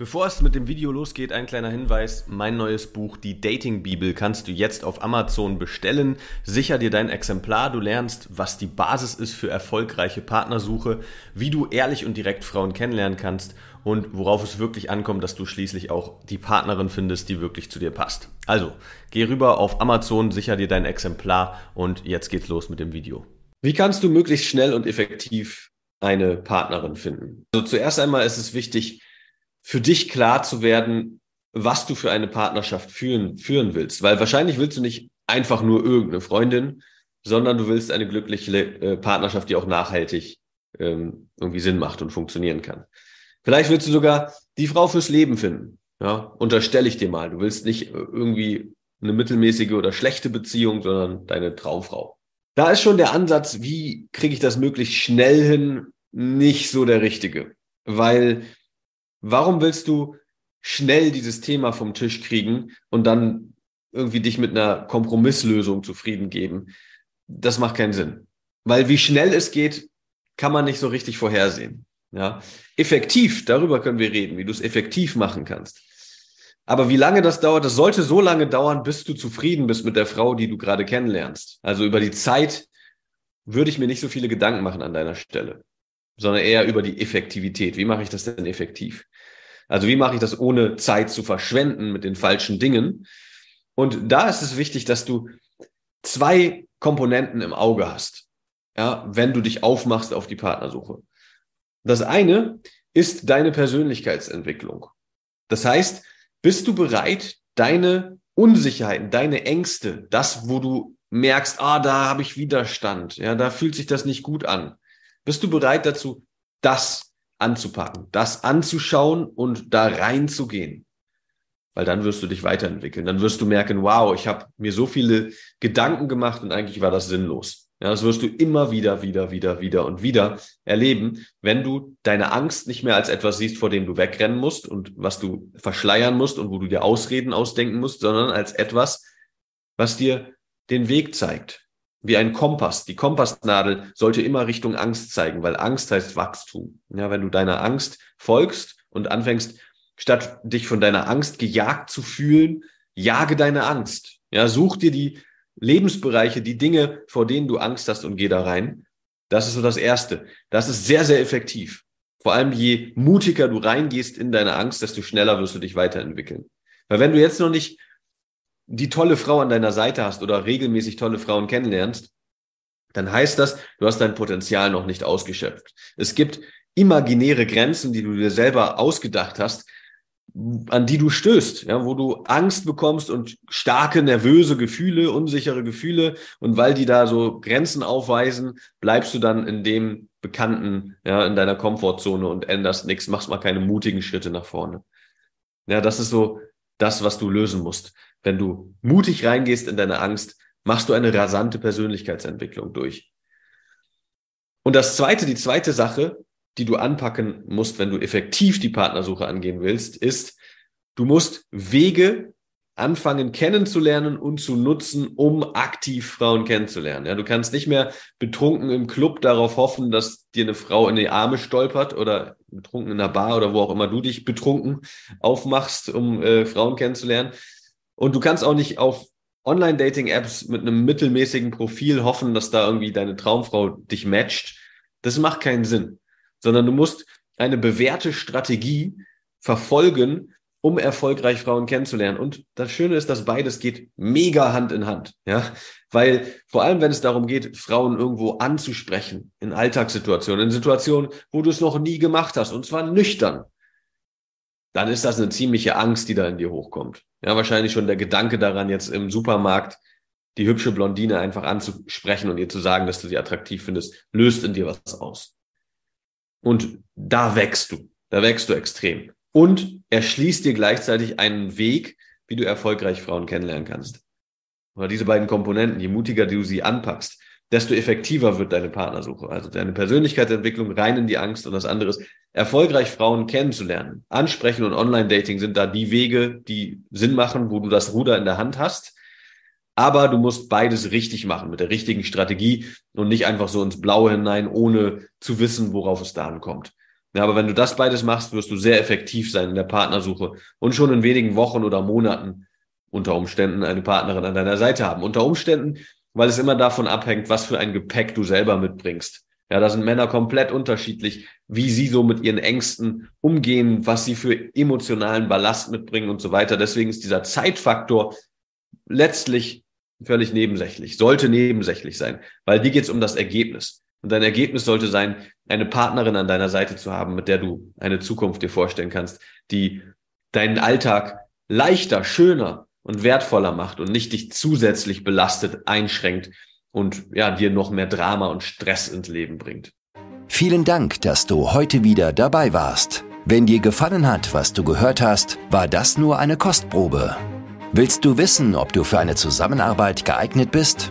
Bevor es mit dem Video losgeht, ein kleiner Hinweis. Mein neues Buch, die Dating Bibel, kannst du jetzt auf Amazon bestellen. Sicher dir dein Exemplar. Du lernst, was die Basis ist für erfolgreiche Partnersuche, wie du ehrlich und direkt Frauen kennenlernen kannst und worauf es wirklich ankommt, dass du schließlich auch die Partnerin findest, die wirklich zu dir passt. Also, geh rüber auf Amazon, sicher dir dein Exemplar und jetzt geht's los mit dem Video. Wie kannst du möglichst schnell und effektiv eine Partnerin finden? Also zuerst einmal ist es wichtig, für dich klar zu werden, was du für eine Partnerschaft führen, führen willst. Weil wahrscheinlich willst du nicht einfach nur irgendeine Freundin, sondern du willst eine glückliche äh, Partnerschaft, die auch nachhaltig ähm, irgendwie Sinn macht und funktionieren kann. Vielleicht willst du sogar die Frau fürs Leben finden. Ja, unterstelle ich dir mal. Du willst nicht irgendwie eine mittelmäßige oder schlechte Beziehung, sondern deine Traumfrau. Da ist schon der Ansatz, wie kriege ich das möglichst schnell hin, nicht so der richtige. Weil Warum willst du schnell dieses Thema vom Tisch kriegen und dann irgendwie dich mit einer Kompromisslösung zufrieden geben? Das macht keinen Sinn. Weil wie schnell es geht, kann man nicht so richtig vorhersehen. Ja, effektiv, darüber können wir reden, wie du es effektiv machen kannst. Aber wie lange das dauert, das sollte so lange dauern, bis du zufrieden bist mit der Frau, die du gerade kennenlernst. Also über die Zeit würde ich mir nicht so viele Gedanken machen an deiner Stelle sondern eher über die Effektivität. Wie mache ich das denn effektiv? Also wie mache ich das ohne Zeit zu verschwenden mit den falschen Dingen? Und da ist es wichtig, dass du zwei Komponenten im Auge hast, ja, wenn du dich aufmachst auf die Partnersuche. Das eine ist deine Persönlichkeitsentwicklung. Das heißt, bist du bereit, deine Unsicherheiten, deine Ängste, das, wo du merkst, ah, da habe ich Widerstand, ja, da fühlt sich das nicht gut an, bist du bereit dazu, das anzupacken, das anzuschauen und da reinzugehen? Weil dann wirst du dich weiterentwickeln. Dann wirst du merken, wow, ich habe mir so viele Gedanken gemacht und eigentlich war das sinnlos. Ja, das wirst du immer wieder, wieder, wieder, wieder und wieder erleben, wenn du deine Angst nicht mehr als etwas siehst, vor dem du wegrennen musst und was du verschleiern musst und wo du dir Ausreden ausdenken musst, sondern als etwas, was dir den Weg zeigt, wie ein Kompass. Die Kompassnadel sollte immer Richtung Angst zeigen, weil Angst heißt Wachstum. Ja, wenn du deiner Angst folgst und anfängst, statt dich von deiner Angst gejagt zu fühlen, jage deine Angst. Ja, such dir die Lebensbereiche, die Dinge, vor denen du Angst hast und geh da rein. Das ist so das Erste. Das ist sehr, sehr effektiv. Vor allem je mutiger du reingehst in deine Angst, desto schneller wirst du dich weiterentwickeln. Weil wenn du jetzt noch nicht die tolle Frau an deiner Seite hast oder regelmäßig tolle Frauen kennenlernst, dann heißt das, du hast dein Potenzial noch nicht ausgeschöpft. Es gibt imaginäre Grenzen, die du dir selber ausgedacht hast, an die du stößt, ja, wo du Angst bekommst und starke nervöse Gefühle, unsichere Gefühle und weil die da so Grenzen aufweisen, bleibst du dann in dem Bekannten, ja, in deiner Komfortzone und änderst nichts, machst mal keine mutigen Schritte nach vorne. Ja, das ist so das, was du lösen musst. Wenn du mutig reingehst in deine Angst, machst du eine rasante Persönlichkeitsentwicklung durch. Und das zweite, die zweite Sache, die du anpacken musst, wenn du effektiv die Partnersuche angehen willst, ist, du musst Wege anfangen kennenzulernen und zu nutzen, um aktiv Frauen kennenzulernen. Ja, du kannst nicht mehr betrunken im Club darauf hoffen, dass dir eine Frau in die Arme stolpert oder betrunken in der Bar oder wo auch immer du dich betrunken aufmachst, um äh, Frauen kennenzulernen. Und du kannst auch nicht auf Online-Dating-Apps mit einem mittelmäßigen Profil hoffen, dass da irgendwie deine Traumfrau dich matcht. Das macht keinen Sinn, sondern du musst eine bewährte Strategie verfolgen, um erfolgreich Frauen kennenzulernen. Und das Schöne ist, dass beides geht mega Hand in Hand, ja, weil vor allem, wenn es darum geht, Frauen irgendwo anzusprechen, in Alltagssituationen, in Situationen, wo du es noch nie gemacht hast, und zwar nüchtern, dann ist das eine ziemliche Angst, die da in dir hochkommt. Ja, wahrscheinlich schon der Gedanke daran, jetzt im Supermarkt die hübsche Blondine einfach anzusprechen und ihr zu sagen, dass du sie attraktiv findest, löst in dir was aus. Und da wächst du, da wächst du extrem. Und erschließt dir gleichzeitig einen Weg, wie du erfolgreich Frauen kennenlernen kannst. Oder diese beiden Komponenten, je mutiger du sie anpackst, desto effektiver wird deine Partnersuche. Also deine Persönlichkeitsentwicklung rein in die Angst und das andere ist, erfolgreich Frauen kennenzulernen. Ansprechen und Online-Dating sind da die Wege, die Sinn machen, wo du das Ruder in der Hand hast. Aber du musst beides richtig machen, mit der richtigen Strategie und nicht einfach so ins Blaue hinein, ohne zu wissen, worauf es da ankommt. Ja, aber wenn du das beides machst, wirst du sehr effektiv sein in der Partnersuche und schon in wenigen Wochen oder Monaten unter Umständen eine Partnerin an deiner Seite haben. Unter Umständen, weil es immer davon abhängt, was für ein Gepäck du selber mitbringst. Ja, da sind Männer komplett unterschiedlich, wie sie so mit ihren Ängsten umgehen, was sie für emotionalen Ballast mitbringen und so weiter. Deswegen ist dieser Zeitfaktor letztlich völlig nebensächlich, sollte nebensächlich sein, weil die geht es um das Ergebnis. Und dein Ergebnis sollte sein, eine Partnerin an deiner Seite zu haben, mit der du eine Zukunft dir vorstellen kannst, die deinen Alltag leichter, schöner und wertvoller macht und nicht dich zusätzlich belastet, einschränkt und ja, dir noch mehr Drama und Stress ins Leben bringt. Vielen Dank, dass du heute wieder dabei warst. Wenn dir gefallen hat, was du gehört hast, war das nur eine Kostprobe. Willst du wissen, ob du für eine Zusammenarbeit geeignet bist?